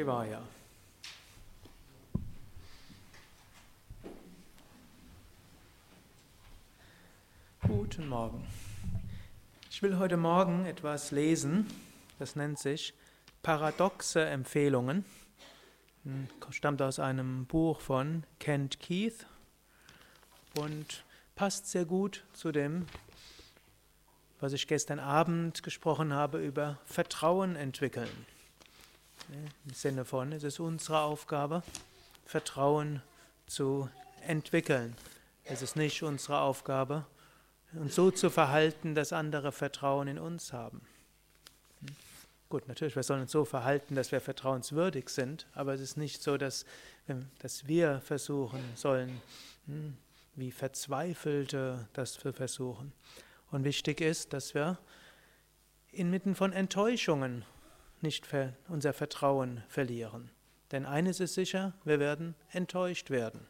Shivaya. Guten Morgen. Ich will heute Morgen etwas lesen, das nennt sich Paradoxe Empfehlungen. Hm, stammt aus einem Buch von Kent Keith und passt sehr gut zu dem, was ich gestern Abend gesprochen habe über Vertrauen entwickeln. Im Sinne von, es ist unsere Aufgabe, Vertrauen zu entwickeln. Es ist nicht unsere Aufgabe, uns so zu verhalten, dass andere Vertrauen in uns haben. Hm? Gut, natürlich, wir sollen uns so verhalten, dass wir vertrauenswürdig sind, aber es ist nicht so, dass, dass wir versuchen sollen, hm, wie Verzweifelte das zu versuchen. Und wichtig ist, dass wir inmitten von Enttäuschungen nicht unser Vertrauen verlieren. Denn eines ist sicher, wir werden enttäuscht werden.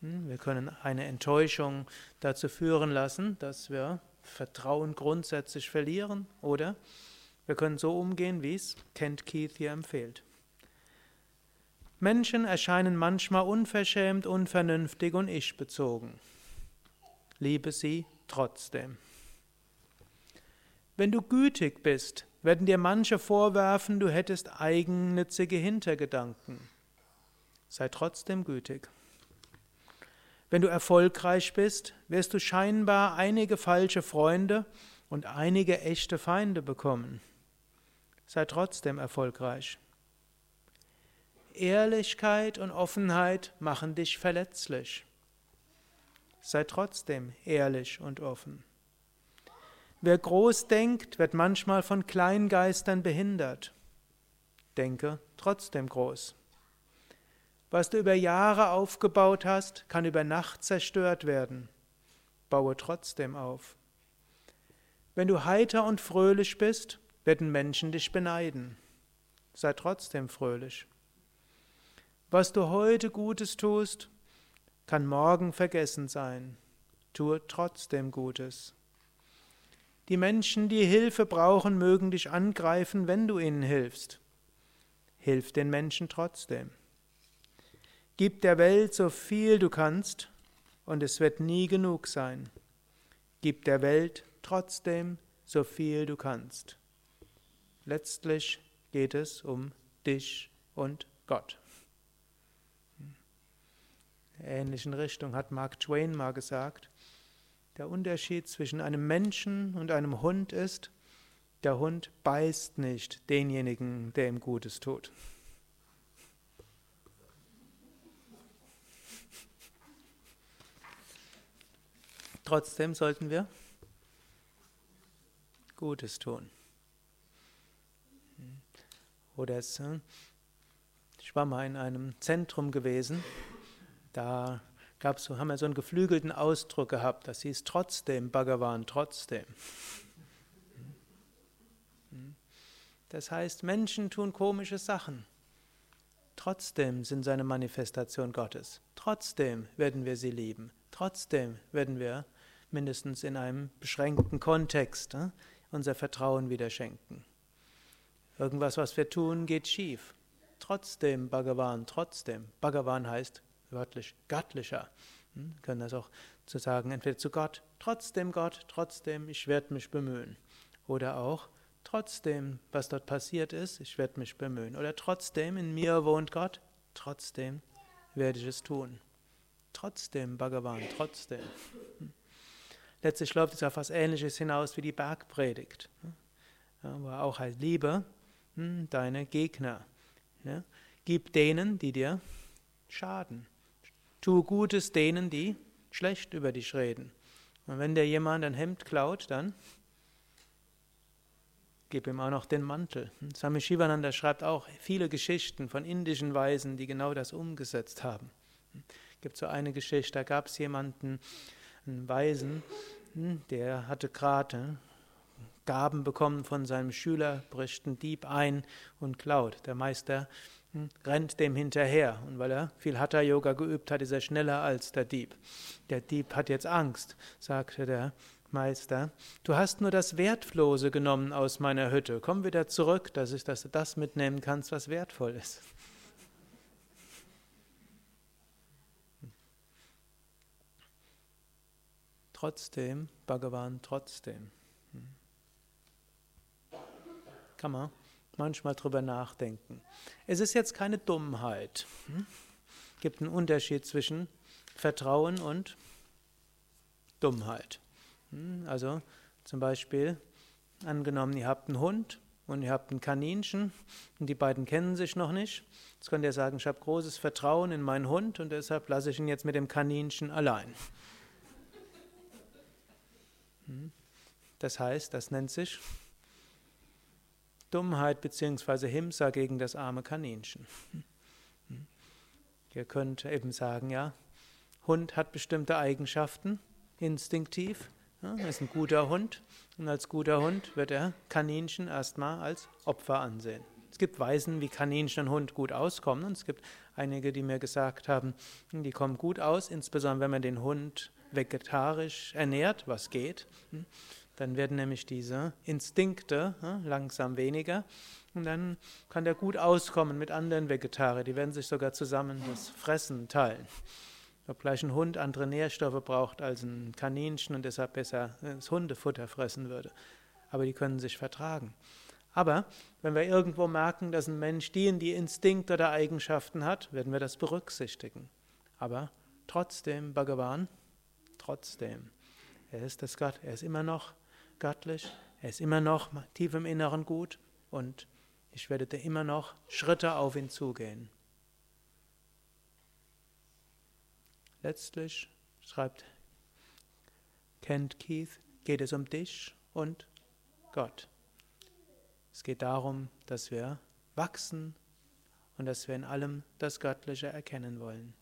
Hm, wir können eine Enttäuschung dazu führen lassen, dass wir Vertrauen grundsätzlich verlieren oder wir können so umgehen, wie es Kent Keith hier empfiehlt. Menschen erscheinen manchmal unverschämt, unvernünftig und ich-bezogen. Liebe sie trotzdem. Wenn du gütig bist, werden dir manche vorwerfen, du hättest eigennützige Hintergedanken. Sei trotzdem gütig. Wenn du erfolgreich bist, wirst du scheinbar einige falsche Freunde und einige echte Feinde bekommen. Sei trotzdem erfolgreich. Ehrlichkeit und Offenheit machen dich verletzlich. Sei trotzdem ehrlich und offen. Wer groß denkt, wird manchmal von Kleingeistern behindert. Denke trotzdem groß. Was du über Jahre aufgebaut hast, kann über Nacht zerstört werden. Baue trotzdem auf. Wenn du heiter und fröhlich bist, werden Menschen dich beneiden. Sei trotzdem fröhlich. Was du heute Gutes tust, kann morgen vergessen sein. Tue trotzdem Gutes. Die Menschen, die Hilfe brauchen, mögen dich angreifen, wenn du ihnen hilfst. Hilf den Menschen trotzdem. Gib der Welt so viel du kannst, und es wird nie genug sein. Gib der Welt trotzdem so viel du kannst. Letztlich geht es um dich und Gott. In der ähnlichen Richtung hat Mark Twain mal gesagt, der Unterschied zwischen einem Menschen und einem Hund ist, der Hund beißt nicht denjenigen, der ihm Gutes tut. Trotzdem sollten wir Gutes tun. Oder hm, ich war mal in einem Zentrum gewesen, da gab's, haben wir so einen geflügelten Ausdruck gehabt, das hieß trotzdem, Bhagavan, trotzdem. Das heißt, Menschen tun komische Sachen. Trotzdem sind sie eine Manifestation Gottes. Trotzdem werden wir sie lieben. Trotzdem werden wir mindestens in einem beschränkten Kontext äh, unser Vertrauen wieder schenken. Irgendwas, was wir tun, geht schief. Trotzdem, Bhagavan, trotzdem. Bhagavan heißt wörtlich göttlicher. Hm, wir können das auch zu sagen, entweder zu Gott, trotzdem Gott, trotzdem, ich werde mich bemühen. Oder auch, trotzdem, was dort passiert ist, ich werde mich bemühen. Oder trotzdem, in mir wohnt Gott, trotzdem werde ich es tun. Trotzdem, Bhagavan, trotzdem. Hm. Letztlich läuft es auf etwas Ähnliches hinaus wie die Bergpredigt. Hm. Aber auch heißt, liebe hm, deine Gegner. Gib denen, die dir schaden. Tu Gutes denen, die schlecht über dich reden. Und wenn dir jemand ein Hemd klaut, dann gib ihm auch noch den Mantel. Swami Shivananda schreibt auch viele Geschichten von indischen Weisen, die genau das umgesetzt haben. Es gibt so eine Geschichte, da gab es jemanden, einen Weisen, der hatte gerade Gaben bekommen von seinem Schüler, bricht ein Dieb ein und klaut. Der Meister hm, rennt dem hinterher. Und weil er viel Hatha-Yoga geübt hat, ist er schneller als der Dieb. Der Dieb hat jetzt Angst, sagte der Meister, du hast nur das Wertlose genommen aus meiner Hütte. Komm wieder zurück, dass, ich, dass du das mitnehmen kannst, was wertvoll ist. Trotzdem, Bhagavan, trotzdem. Kann man manchmal drüber nachdenken. Es ist jetzt keine Dummheit. Es gibt einen Unterschied zwischen Vertrauen und Dummheit. Also zum Beispiel, angenommen, ihr habt einen Hund und ihr habt ein Kaninchen und die beiden kennen sich noch nicht. Jetzt könnt ihr sagen, ich habe großes Vertrauen in meinen Hund und deshalb lasse ich ihn jetzt mit dem Kaninchen allein. Hm? Das heißt, das nennt sich Dummheit bzw. Himsa gegen das arme Kaninchen. Ihr könnt eben sagen, ja, Hund hat bestimmte Eigenschaften, instinktiv, ja, er ist ein guter Hund und als guter Hund wird er Kaninchen erstmal als Opfer ansehen. Es gibt Weisen, wie Kaninchen und Hund gut auskommen und es gibt einige, die mir gesagt haben, die kommen gut aus, insbesondere wenn man den Hund vegetarisch ernährt, was geht, dann werden nämlich diese Instinkte hm, langsam weniger und dann kann der gut auskommen mit anderen Vegetariern. Die werden sich sogar zusammen das Fressen teilen. Obgleich ein Hund andere Nährstoffe braucht als ein Kaninchen und deshalb besser das Hundefutter fressen würde. Aber die können sich vertragen. Aber wenn wir irgendwo merken, dass ein Mensch die in die Instinkte oder Eigenschaften hat, werden wir das berücksichtigen. Aber trotzdem, Bhagavan, trotzdem. Er ist das Gott, er ist immer noch göttlich, er ist immer noch tief im Inneren gut und ich werde da immer noch Schritte auf ihn zugehen. Letztlich, schreibt Kent Keith, geht es um dich und Gott. Es geht darum, dass wir wachsen und dass wir in allem das Göttliche erkennen wollen.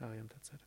Ariam Tatsat.